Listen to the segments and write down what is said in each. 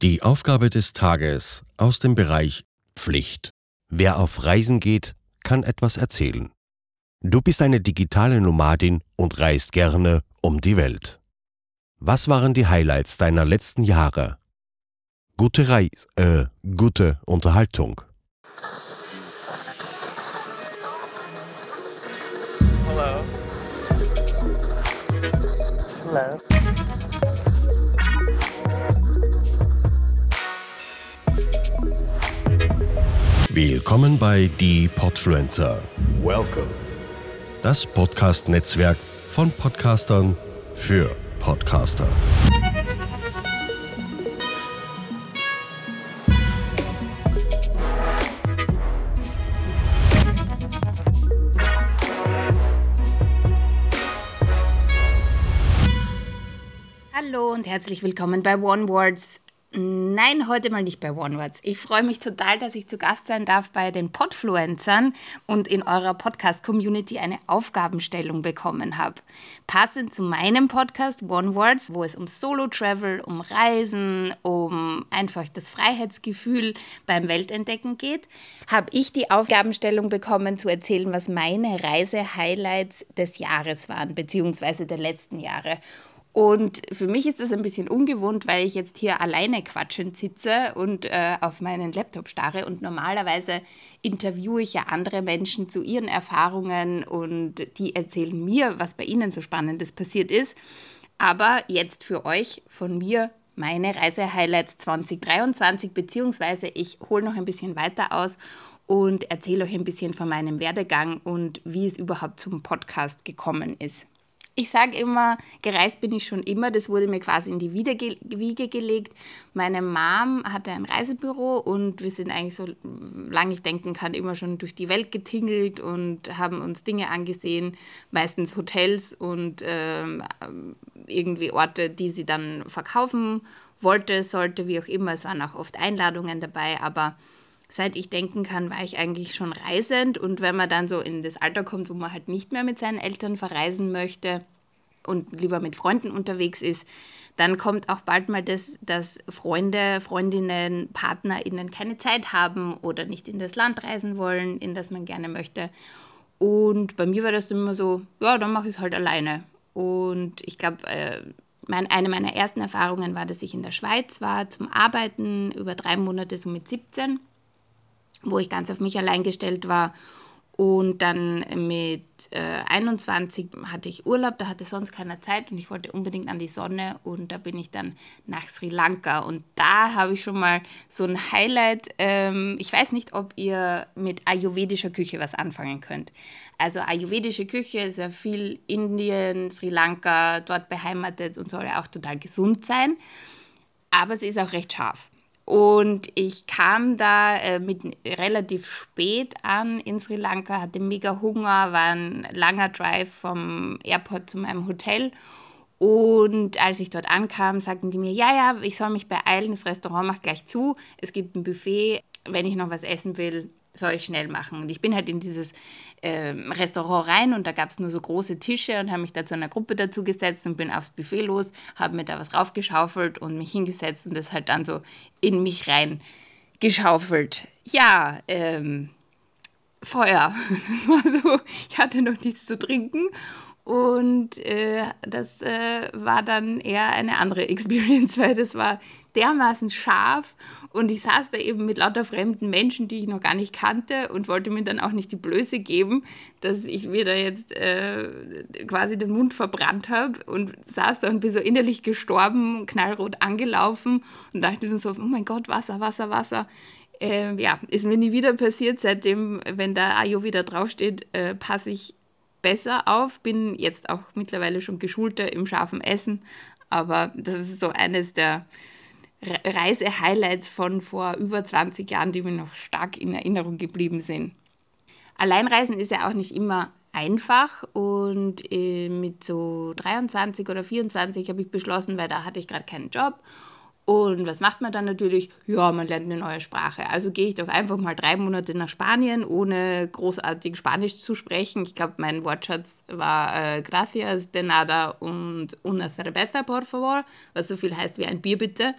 Die Aufgabe des Tages aus dem Bereich Pflicht. Wer auf Reisen geht, kann etwas erzählen. Du bist eine digitale Nomadin und reist gerne um die Welt. Was waren die Highlights deiner letzten Jahre? Gute Reis, äh, gute Unterhaltung. Hello. Hello. Willkommen bei Die Podfluencer, Welcome. das Podcast-Netzwerk von Podcastern für Podcaster. Hallo und herzlich willkommen bei One Words. Nein, heute mal nicht bei One Words. Ich freue mich total, dass ich zu Gast sein darf bei den Podfluencern und in eurer Podcast-Community eine Aufgabenstellung bekommen habe. Passend zu meinem Podcast One Words, wo es um Solo-Travel, um Reisen, um einfach das Freiheitsgefühl beim Weltentdecken geht, habe ich die Aufgabenstellung bekommen, zu erzählen, was meine Reise-Highlights des Jahres waren, beziehungsweise der letzten Jahre. Und für mich ist das ein bisschen ungewohnt, weil ich jetzt hier alleine quatschend sitze und äh, auf meinen Laptop starre. Und normalerweise interviewe ich ja andere Menschen zu ihren Erfahrungen und die erzählen mir, was bei ihnen so Spannendes passiert ist. Aber jetzt für euch von mir meine Reisehighlights 2023, beziehungsweise ich hole noch ein bisschen weiter aus und erzähle euch ein bisschen von meinem Werdegang und wie es überhaupt zum Podcast gekommen ist ich sage immer, gereist bin ich schon immer. Das wurde mir quasi in die Wiege gelegt. Meine Mom hatte ein Reisebüro und wir sind eigentlich so lange ich denken kann immer schon durch die Welt getingelt und haben uns Dinge angesehen, meistens Hotels und äh, irgendwie Orte, die sie dann verkaufen wollte, sollte, wie auch immer. Es waren auch oft Einladungen dabei, aber seit ich denken kann, war ich eigentlich schon reisend. Und wenn man dann so in das Alter kommt, wo man halt nicht mehr mit seinen Eltern verreisen möchte und lieber mit Freunden unterwegs ist, dann kommt auch bald mal das, dass Freunde, Freundinnen, PartnerInnen keine Zeit haben oder nicht in das Land reisen wollen, in das man gerne möchte. Und bei mir war das immer so, ja, dann mache ich es halt alleine. Und ich glaube, äh, mein, eine meiner ersten Erfahrungen war, dass ich in der Schweiz war zum Arbeiten über drei Monate, so mit 17 wo ich ganz auf mich allein gestellt war. Und dann mit äh, 21 hatte ich Urlaub, da hatte sonst keiner Zeit und ich wollte unbedingt an die Sonne und da bin ich dann nach Sri Lanka und da habe ich schon mal so ein Highlight. Ähm, ich weiß nicht, ob ihr mit ayurvedischer Küche was anfangen könnt. Also ayurvedische Küche ist ja viel Indien, Sri Lanka, dort beheimatet und soll ja auch total gesund sein, aber sie ist auch recht scharf. Und ich kam da äh, mit relativ spät an in Sri Lanka, hatte mega Hunger, war ein langer Drive vom Airport zu meinem Hotel. Und als ich dort ankam, sagten die mir, ja, ja, ich soll mich beeilen, das Restaurant macht gleich zu, es gibt ein Buffet, wenn ich noch was essen will, soll ich schnell machen. Und ich bin halt in dieses äh, Restaurant rein und da gab es nur so große Tische und habe mich da zu einer Gruppe dazu gesetzt und bin aufs Buffet los, habe mir da was raufgeschaufelt und mich hingesetzt und das halt dann so in mich rein geschaufelt. Ja, ähm, Feuer. So, ich hatte noch nichts zu trinken und äh, das äh, war dann eher eine andere Experience, weil das war dermaßen scharf und ich saß da eben mit lauter fremden Menschen, die ich noch gar nicht kannte und wollte mir dann auch nicht die Blöße geben, dass ich mir da jetzt äh, quasi den Mund verbrannt habe und saß da und bin so innerlich gestorben, knallrot angelaufen und dachte mir so, oh mein Gott, Wasser, Wasser, Wasser. Äh, ja, ist mir nie wieder passiert. Seitdem, wenn da Ayo wieder draufsteht, äh, passe ich besser auf, bin jetzt auch mittlerweile schon geschulter im scharfen Essen, aber das ist so eines der Reise-Highlights von vor über 20 Jahren, die mir noch stark in Erinnerung geblieben sind. Alleinreisen ist ja auch nicht immer einfach. Und äh, mit so 23 oder 24 habe ich beschlossen, weil da hatte ich gerade keinen Job und was macht man dann natürlich? Ja, man lernt eine neue Sprache. Also gehe ich doch einfach mal drei Monate nach Spanien, ohne großartig Spanisch zu sprechen. Ich glaube, mein Wortschatz war äh, Gracias de nada und una cerveza, por favor, was so viel heißt wie ein Bier bitte.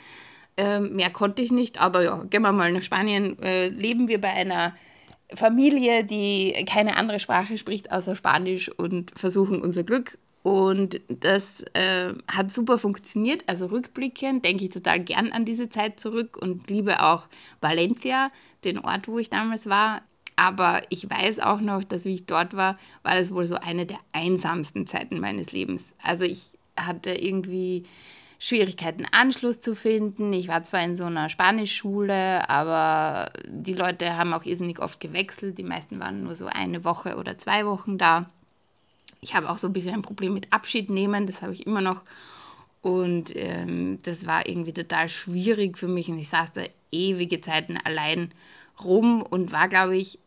Ähm, mehr konnte ich nicht, aber ja, gehen wir mal nach Spanien. Äh, leben wir bei einer Familie, die keine andere Sprache spricht außer Spanisch und versuchen unser Glück. Und das äh, hat super funktioniert. Also rückblickend denke ich total gern an diese Zeit zurück und liebe auch Valencia, den Ort, wo ich damals war. Aber ich weiß auch noch, dass wie ich dort war, war das wohl so eine der einsamsten Zeiten meines Lebens. Also ich hatte irgendwie Schwierigkeiten, Anschluss zu finden. Ich war zwar in so einer Spanischschule, aber die Leute haben auch irrsinnig oft gewechselt. Die meisten waren nur so eine Woche oder zwei Wochen da. Ich habe auch so ein bisschen ein Problem mit Abschied nehmen, das habe ich immer noch. Und ähm, das war irgendwie total schwierig für mich. Und ich saß da ewige Zeiten allein rum und war, glaube ich,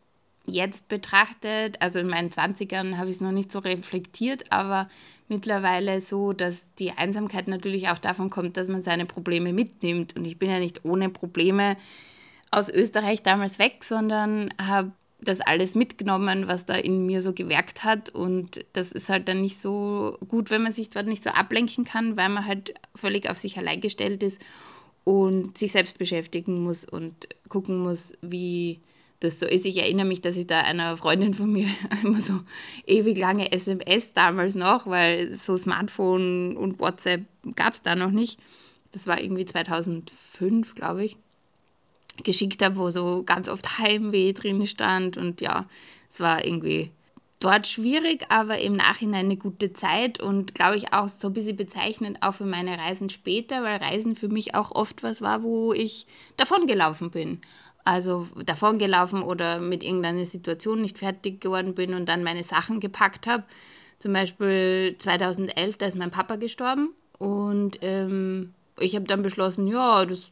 jetzt betrachtet, also in meinen 20ern habe ich es noch nicht so reflektiert, aber mittlerweile so, dass die Einsamkeit natürlich auch davon kommt, dass man seine Probleme mitnimmt. Und ich bin ja nicht ohne Probleme aus Österreich damals weg, sondern habe das alles mitgenommen, was da in mir so gewerkt hat. Und das ist halt dann nicht so gut, wenn man sich dort nicht so ablenken kann, weil man halt völlig auf sich allein gestellt ist und sich selbst beschäftigen muss und gucken muss, wie das so ist. Ich erinnere mich, dass ich da einer Freundin von mir immer so ewig lange SMS damals noch, weil so Smartphone und WhatsApp gab es da noch nicht. Das war irgendwie 2005, glaube ich. Geschickt habe, wo so ganz oft Heimweh drin stand. Und ja, es war irgendwie dort schwierig, aber im Nachhinein eine gute Zeit und glaube ich auch so ein bisschen bezeichnend auch für meine Reisen später, weil Reisen für mich auch oft was war, wo ich davon gelaufen bin also davongelaufen oder mit irgendeiner Situation nicht fertig geworden bin und dann meine Sachen gepackt habe. Zum Beispiel 2011, da ist mein Papa gestorben und ähm, ich habe dann beschlossen, ja, das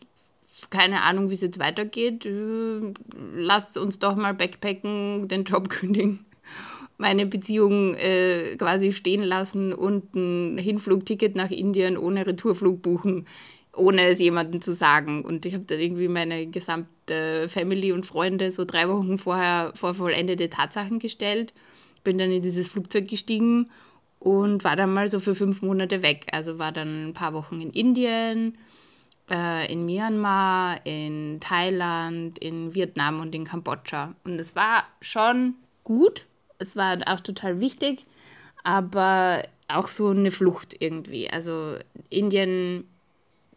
keine Ahnung, wie es jetzt weitergeht. Äh, lasst uns doch mal backpacken, den Job kündigen, meine Beziehung äh, quasi stehen lassen und ein Hinflugticket nach Indien ohne Retourflug buchen ohne es jemandem zu sagen. Und ich habe dann irgendwie meine gesamte Family und Freunde so drei Wochen vorher vor vollendete Tatsachen gestellt. Bin dann in dieses Flugzeug gestiegen und war dann mal so für fünf Monate weg. Also war dann ein paar Wochen in Indien, äh, in Myanmar, in Thailand, in Vietnam und in Kambodscha. Und es war schon gut. Es war auch total wichtig, aber auch so eine Flucht irgendwie. Also Indien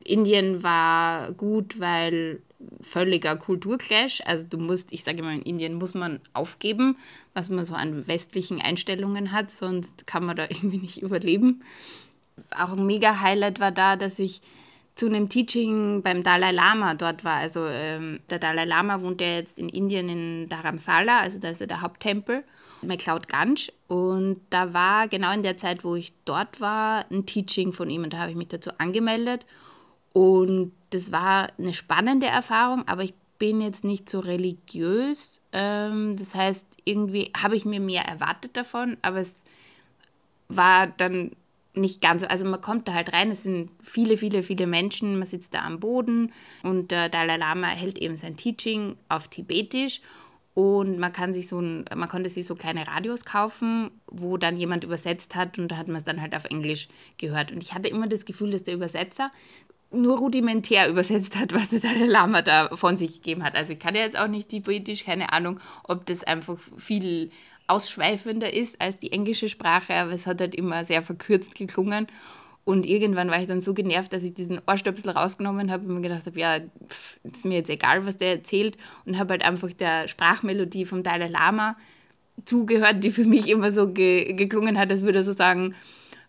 Indien war gut, weil völliger Kulturclash. Also du musst, ich sage immer, in Indien muss man aufgeben, was man so an westlichen Einstellungen hat, sonst kann man da irgendwie nicht überleben. Auch ein mega Highlight war da, dass ich zu einem Teaching beim Dalai Lama dort war. Also ähm, der Dalai Lama wohnt ja jetzt in Indien in Dharamsala, also da ist ja der Haupttempel, McLeod Ganj. Und da war genau in der Zeit, wo ich dort war, ein Teaching von ihm und da habe ich mich dazu angemeldet. Und das war eine spannende Erfahrung, aber ich bin jetzt nicht so religiös. Ähm, das heißt, irgendwie habe ich mir mehr erwartet davon, aber es war dann nicht ganz so. Also man kommt da halt rein, es sind viele, viele, viele Menschen, man sitzt da am Boden und der Dalai Lama hält eben sein Teaching auf Tibetisch und man kann sich so ein, man konnte sich so kleine Radios kaufen, wo dann jemand übersetzt hat und da hat man es dann halt auf Englisch gehört. Und ich hatte immer das Gefühl, dass der Übersetzer nur rudimentär übersetzt hat, was der Dalai Lama da von sich gegeben hat. Also ich kann ja jetzt auch nicht tibetisch, keine Ahnung, ob das einfach viel ausschweifender ist als die englische Sprache, aber es hat halt immer sehr verkürzt geklungen. Und irgendwann war ich dann so genervt, dass ich diesen Ohrstöpsel rausgenommen habe und mir gedacht habe, ja, pff, ist mir jetzt egal, was der erzählt. Und habe halt einfach der Sprachmelodie vom Dalai Lama zugehört, die für mich immer so ge geklungen hat, als würde er so sagen,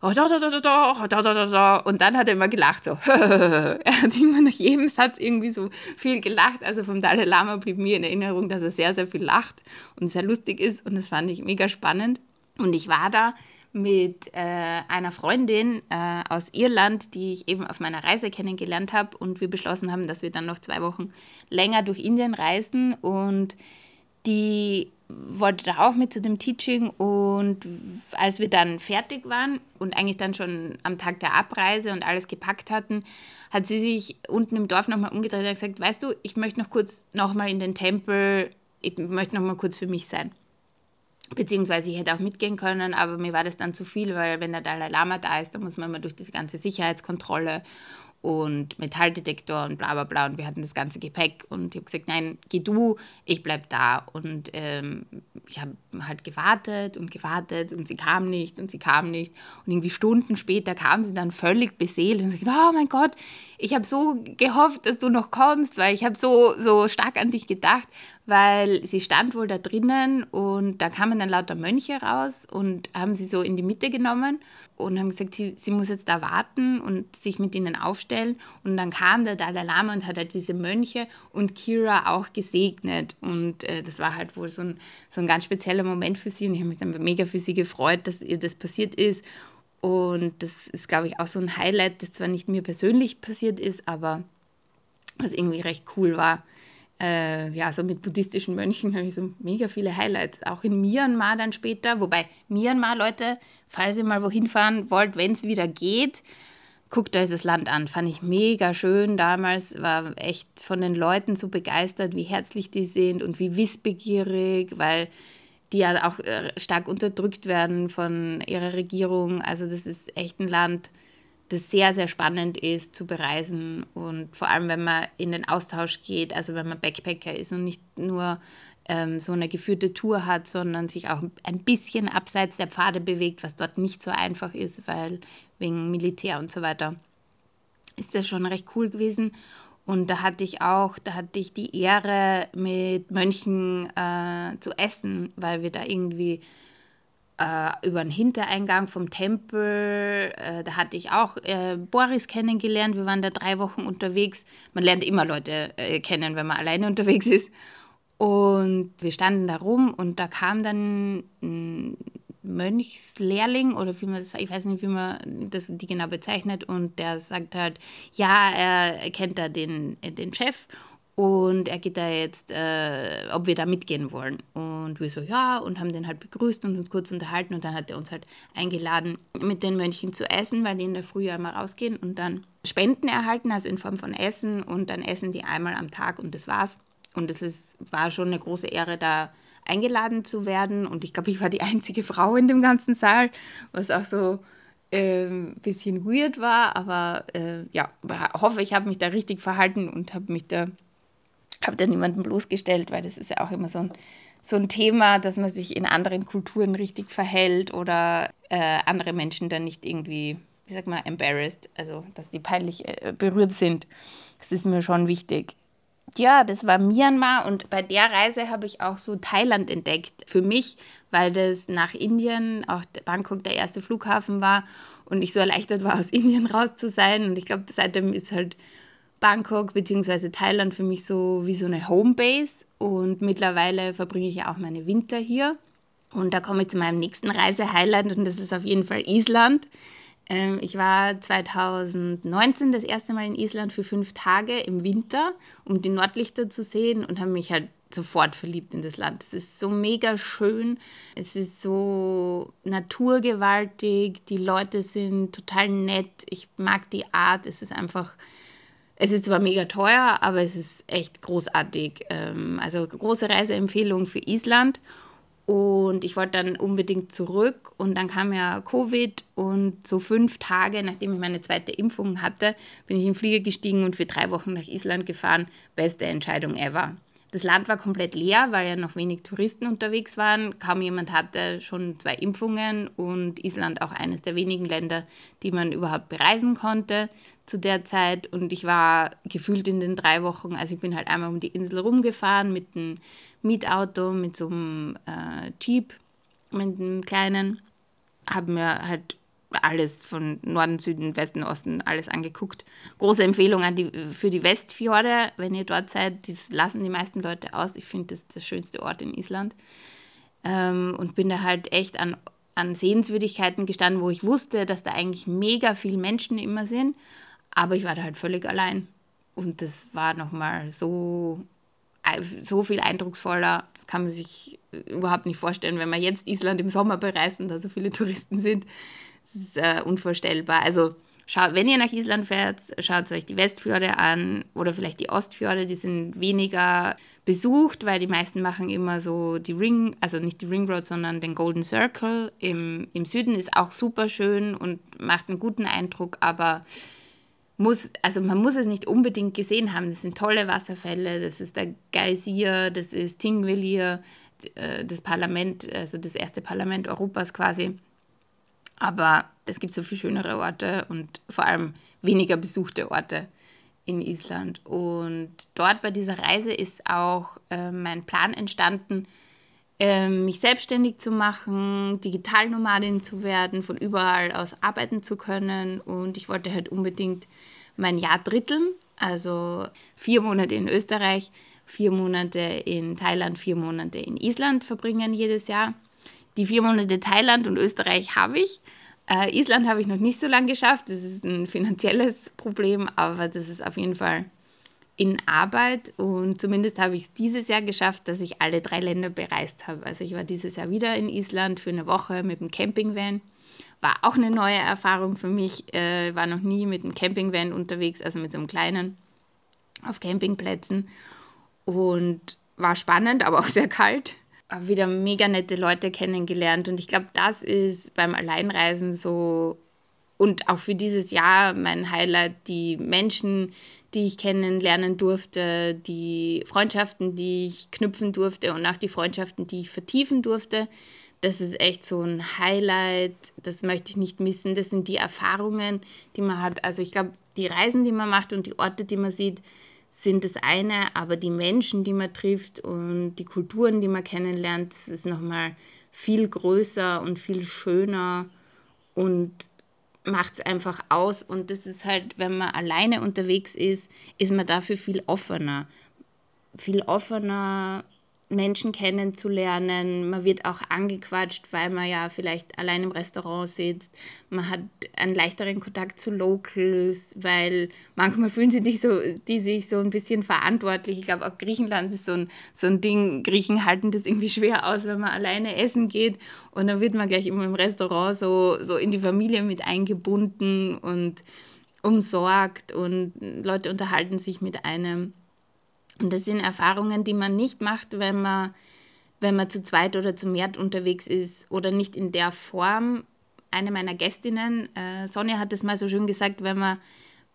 oh, da, da, da, da, da, da, da, da. Und dann hat er immer gelacht, so. er hat immer nach jedem Satz irgendwie so viel gelacht. Also vom Dalai Lama blieb mir in Erinnerung, dass er sehr, sehr viel lacht und sehr lustig ist. Und das fand ich mega spannend. Und ich war da mit äh, einer Freundin äh, aus Irland, die ich eben auf meiner Reise kennengelernt habe. Und wir beschlossen haben, dass wir dann noch zwei Wochen länger durch Indien reisen. Und die wollte da auch mit zu dem Teaching und als wir dann fertig waren und eigentlich dann schon am Tag der Abreise und alles gepackt hatten, hat sie sich unten im Dorf nochmal umgedreht und gesagt, weißt du, ich möchte noch kurz nochmal in den Tempel, ich möchte nochmal kurz für mich sein. Beziehungsweise ich hätte auch mitgehen können, aber mir war das dann zu viel, weil wenn der Dalai Lama da ist, dann muss man immer durch diese ganze Sicherheitskontrolle und Metalldetektor und bla bla bla. Und wir hatten das ganze Gepäck. Und ich habe gesagt, nein, geh du, ich bleib da. Und ähm, ich habe halt gewartet und gewartet und sie kam nicht und sie kam nicht. Und irgendwie Stunden später kam sie dann völlig beseelt und sagte, oh mein Gott, ich habe so gehofft, dass du noch kommst, weil ich habe so, so stark an dich gedacht weil sie stand wohl da drinnen und da kamen dann lauter Mönche raus und haben sie so in die Mitte genommen und haben gesagt, sie, sie muss jetzt da warten und sich mit ihnen aufstellen. Und dann kam der Dalai Lama und hat halt diese Mönche und Kira auch gesegnet. Und äh, das war halt wohl so ein, so ein ganz spezieller Moment für sie und ich habe mich dann mega für sie gefreut, dass ihr das passiert ist. Und das ist, glaube ich, auch so ein Highlight, das zwar nicht mir persönlich passiert ist, aber was irgendwie recht cool war äh, ja, so mit buddhistischen Mönchen habe ich so mega viele Highlights. Auch in Myanmar dann später. Wobei Myanmar, Leute, falls ihr mal wohin fahren wollt, wenn es wieder geht, guckt euch das Land an. Fand ich mega schön damals. War echt von den Leuten so begeistert, wie herzlich die sind und wie wissbegierig, weil die ja auch äh, stark unterdrückt werden von ihrer Regierung. Also das ist echt ein Land, das sehr, sehr spannend ist zu bereisen und vor allem, wenn man in den Austausch geht, also wenn man Backpacker ist und nicht nur ähm, so eine geführte Tour hat, sondern sich auch ein bisschen abseits der Pfade bewegt, was dort nicht so einfach ist, weil wegen Militär und so weiter ist das schon recht cool gewesen. Und da hatte ich auch, da hatte ich die Ehre, mit Mönchen äh, zu essen, weil wir da irgendwie äh, über den Hintereingang vom Tempel. Äh, da hatte ich auch äh, Boris kennengelernt. Wir waren da drei Wochen unterwegs. Man lernt immer Leute äh, kennen, wenn man alleine unterwegs ist. Und wir standen da rum und da kam dann Mönchslehrling oder wie man das, ich weiß nicht, wie man das die genau bezeichnet. Und der sagt halt, ja, er kennt da den, den Chef und er geht da jetzt, äh, ob wir da mitgehen wollen. Und wir so, ja, und haben den halt begrüßt und uns kurz unterhalten. Und dann hat er uns halt eingeladen, mit den Mönchen zu essen, weil die in der Früh immer rausgehen und dann Spenden erhalten, also in Form von Essen. Und dann essen die einmal am Tag und das war's. Und es war schon eine große Ehre, da eingeladen zu werden. Und ich glaube, ich war die einzige Frau in dem ganzen Saal, was auch so ein ähm, bisschen weird war. Aber äh, ja, hoffe, ich habe mich da richtig verhalten und habe mich da habe da niemanden bloßgestellt, weil das ist ja auch immer so ein, so ein Thema, dass man sich in anderen Kulturen richtig verhält oder äh, andere Menschen dann nicht irgendwie, wie sag mal, embarrassed, also dass die peinlich äh, berührt sind. Das ist mir schon wichtig. Ja, das war Myanmar und bei der Reise habe ich auch so Thailand entdeckt. Für mich, weil das nach Indien, auch Bangkok der erste Flughafen war und ich so erleichtert war, aus Indien raus zu sein. Und ich glaube, seitdem ist halt Bangkok bzw. Thailand für mich so wie so eine Homebase und mittlerweile verbringe ich ja auch meine Winter hier. Und da komme ich zu meinem nächsten Reisehighlight und das ist auf jeden Fall Island. Ähm, ich war 2019 das erste Mal in Island für fünf Tage im Winter, um die Nordlichter zu sehen und habe mich halt sofort verliebt in das Land. Es ist so mega schön, es ist so naturgewaltig, die Leute sind total nett, ich mag die Art, es ist einfach es ist zwar mega teuer, aber es ist echt großartig. Ähm, also große Reiseempfehlung für Island. Und ich wollte dann unbedingt zurück und dann kam ja Covid und so fünf Tage, nachdem ich meine zweite Impfung hatte, bin ich in den Flieger gestiegen und für drei Wochen nach Island gefahren. Beste Entscheidung ever. Das Land war komplett leer, weil ja noch wenig Touristen unterwegs waren. Kaum jemand hatte schon zwei Impfungen und Island auch eines der wenigen Länder, die man überhaupt bereisen konnte zu der Zeit. Und ich war gefühlt in den drei Wochen, also ich bin halt einmal um die Insel rumgefahren mit einem Mietauto, mit so einem äh, Jeep, mit einem kleinen, habe mir halt alles von Norden, Süden, Westen, Osten, alles angeguckt. Große Empfehlung an die, für die Westfjorde, wenn ihr dort seid. Das lassen die meisten Leute aus. Ich finde, das ist der schönste Ort in Island. Ähm, und bin da halt echt an, an Sehenswürdigkeiten gestanden, wo ich wusste, dass da eigentlich mega viele Menschen immer sind. Aber ich war da halt völlig allein. Und das war nochmal so, so viel eindrucksvoller. Das kann man sich überhaupt nicht vorstellen, wenn man jetzt Island im Sommer bereist und da so viele Touristen sind. Ist äh, unvorstellbar. Also schaut, wenn ihr nach Island fährt, schaut euch die Westfjorde an oder vielleicht die Ostfjorde, die sind weniger besucht, weil die meisten machen immer so die Ring, also nicht die Ring Road, sondern den Golden Circle im, im Süden ist auch super schön und macht einen guten Eindruck, aber muss, also man muss es nicht unbedingt gesehen haben. Das sind tolle Wasserfälle, das ist der Geysir, das ist Tingvellir, äh, das Parlament, also das erste Parlament Europas quasi. Aber es gibt so viel schönere Orte und vor allem weniger besuchte Orte in Island. Und dort bei dieser Reise ist auch äh, mein Plan entstanden, äh, mich selbstständig zu machen, Digitalnomadin zu werden, von überall aus arbeiten zu können. Und ich wollte halt unbedingt mein Jahr dritteln, also vier Monate in Österreich, vier Monate in Thailand, vier Monate in Island verbringen jedes Jahr. Die vier Monate Thailand und Österreich habe ich. Äh, Island habe ich noch nicht so lange geschafft. Das ist ein finanzielles Problem, aber das ist auf jeden Fall in Arbeit. Und zumindest habe ich es dieses Jahr geschafft, dass ich alle drei Länder bereist habe. Also ich war dieses Jahr wieder in Island für eine Woche mit dem Campingvan. War auch eine neue Erfahrung für mich. Äh, war noch nie mit einem Campingvan unterwegs, also mit so einem kleinen auf Campingplätzen. Und war spannend, aber auch sehr kalt wieder mega nette Leute kennengelernt. Und ich glaube, das ist beim Alleinreisen so und auch für dieses Jahr mein Highlight, die Menschen, die ich kennenlernen durfte, die Freundschaften, die ich knüpfen durfte und auch die Freundschaften, die ich vertiefen durfte. Das ist echt so ein Highlight, das möchte ich nicht missen. Das sind die Erfahrungen, die man hat. Also ich glaube, die Reisen, die man macht und die Orte, die man sieht, sind das eine, aber die Menschen, die man trifft und die Kulturen, die man kennenlernt, das ist nochmal viel größer und viel schöner und macht es einfach aus. Und das ist halt, wenn man alleine unterwegs ist, ist man dafür viel offener. Viel offener Menschen kennenzulernen. Man wird auch angequatscht, weil man ja vielleicht allein im Restaurant sitzt. Man hat einen leichteren Kontakt zu Locals, weil manchmal fühlen sie sich so, die sich so ein bisschen verantwortlich. Ich glaube, auch Griechenland ist so ein, so ein Ding. Griechen halten das irgendwie schwer aus, wenn man alleine essen geht. Und dann wird man gleich immer im Restaurant so, so in die Familie mit eingebunden und umsorgt und Leute unterhalten sich mit einem. Und das sind Erfahrungen, die man nicht macht, wenn man, wenn man zu zweit oder zu mehr unterwegs ist oder nicht in der Form. Eine meiner Gästinnen, äh, Sonja, hat es mal so schön gesagt, wenn man,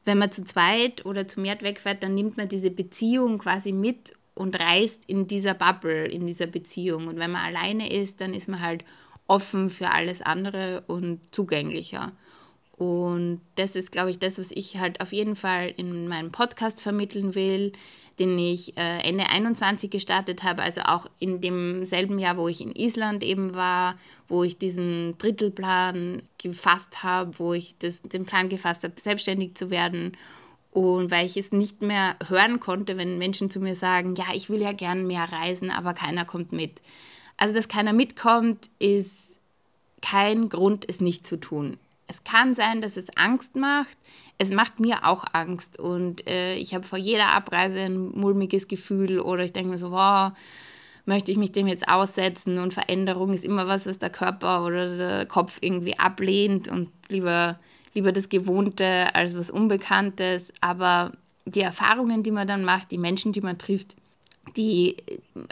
wenn man zu zweit oder zu mehr wegfährt, dann nimmt man diese Beziehung quasi mit und reist in dieser Bubble, in dieser Beziehung. Und wenn man alleine ist, dann ist man halt offen für alles andere und zugänglicher. Und das ist, glaube ich, das, was ich halt auf jeden Fall in meinem Podcast vermitteln will, den ich äh, Ende 21 gestartet habe, also auch in demselben Jahr, wo ich in Island eben war, wo ich diesen Drittelplan gefasst habe, wo ich das, den Plan gefasst habe, selbstständig zu werden. Und weil ich es nicht mehr hören konnte, wenn Menschen zu mir sagen, ja, ich will ja gern mehr reisen, aber keiner kommt mit. Also, dass keiner mitkommt, ist kein Grund, es nicht zu tun. Es kann sein, dass es Angst macht. Es macht mir auch Angst und äh, ich habe vor jeder Abreise ein mulmiges Gefühl oder ich denke mir so, wow, möchte ich mich dem jetzt aussetzen und Veränderung ist immer was, was der Körper oder der Kopf irgendwie ablehnt und lieber, lieber das Gewohnte als was Unbekanntes. Aber die Erfahrungen, die man dann macht, die Menschen, die man trifft, die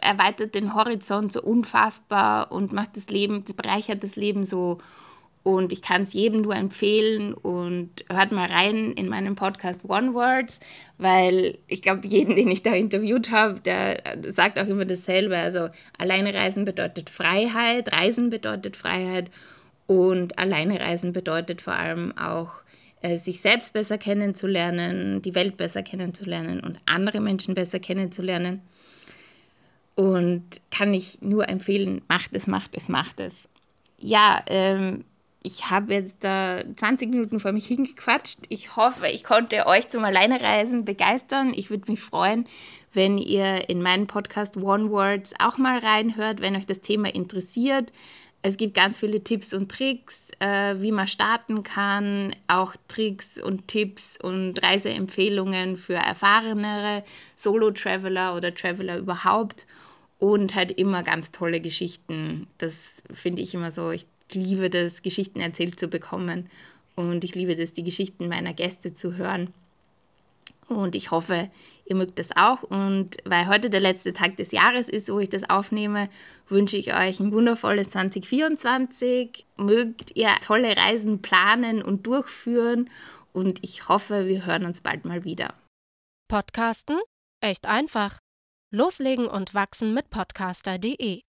erweitert den Horizont so unfassbar und macht das Leben, das bereichert das Leben so und ich kann es jedem nur empfehlen und hört mal rein in meinen Podcast One Words, weil ich glaube, jeden, den ich da interviewt habe, der sagt auch immer dasselbe. Also alleine reisen bedeutet Freiheit, Reisen bedeutet Freiheit und alleine reisen bedeutet vor allem auch, äh, sich selbst besser kennenzulernen, die Welt besser kennenzulernen und andere Menschen besser kennenzulernen. Und kann ich nur empfehlen, macht es, macht es, macht es. Ja, ähm, ich habe jetzt da 20 Minuten vor mich hingequatscht. Ich hoffe, ich konnte euch zum Alleinereisen begeistern. Ich würde mich freuen, wenn ihr in meinen Podcast One Words auch mal reinhört, wenn euch das Thema interessiert. Es gibt ganz viele Tipps und Tricks, äh, wie man starten kann, auch Tricks und Tipps und Reiseempfehlungen für erfahrenere Solo-Traveler oder Traveler überhaupt und halt immer ganz tolle Geschichten. Das finde ich immer so. Ich liebe das, Geschichten erzählt zu bekommen und ich liebe das, die Geschichten meiner Gäste zu hören. Und ich hoffe, ihr mögt das auch. Und weil heute der letzte Tag des Jahres ist, wo ich das aufnehme, wünsche ich euch ein wundervolles 2024. Mögt ihr tolle Reisen planen und durchführen und ich hoffe, wir hören uns bald mal wieder. Podcasten? Echt einfach. Loslegen und wachsen mit podcaster.de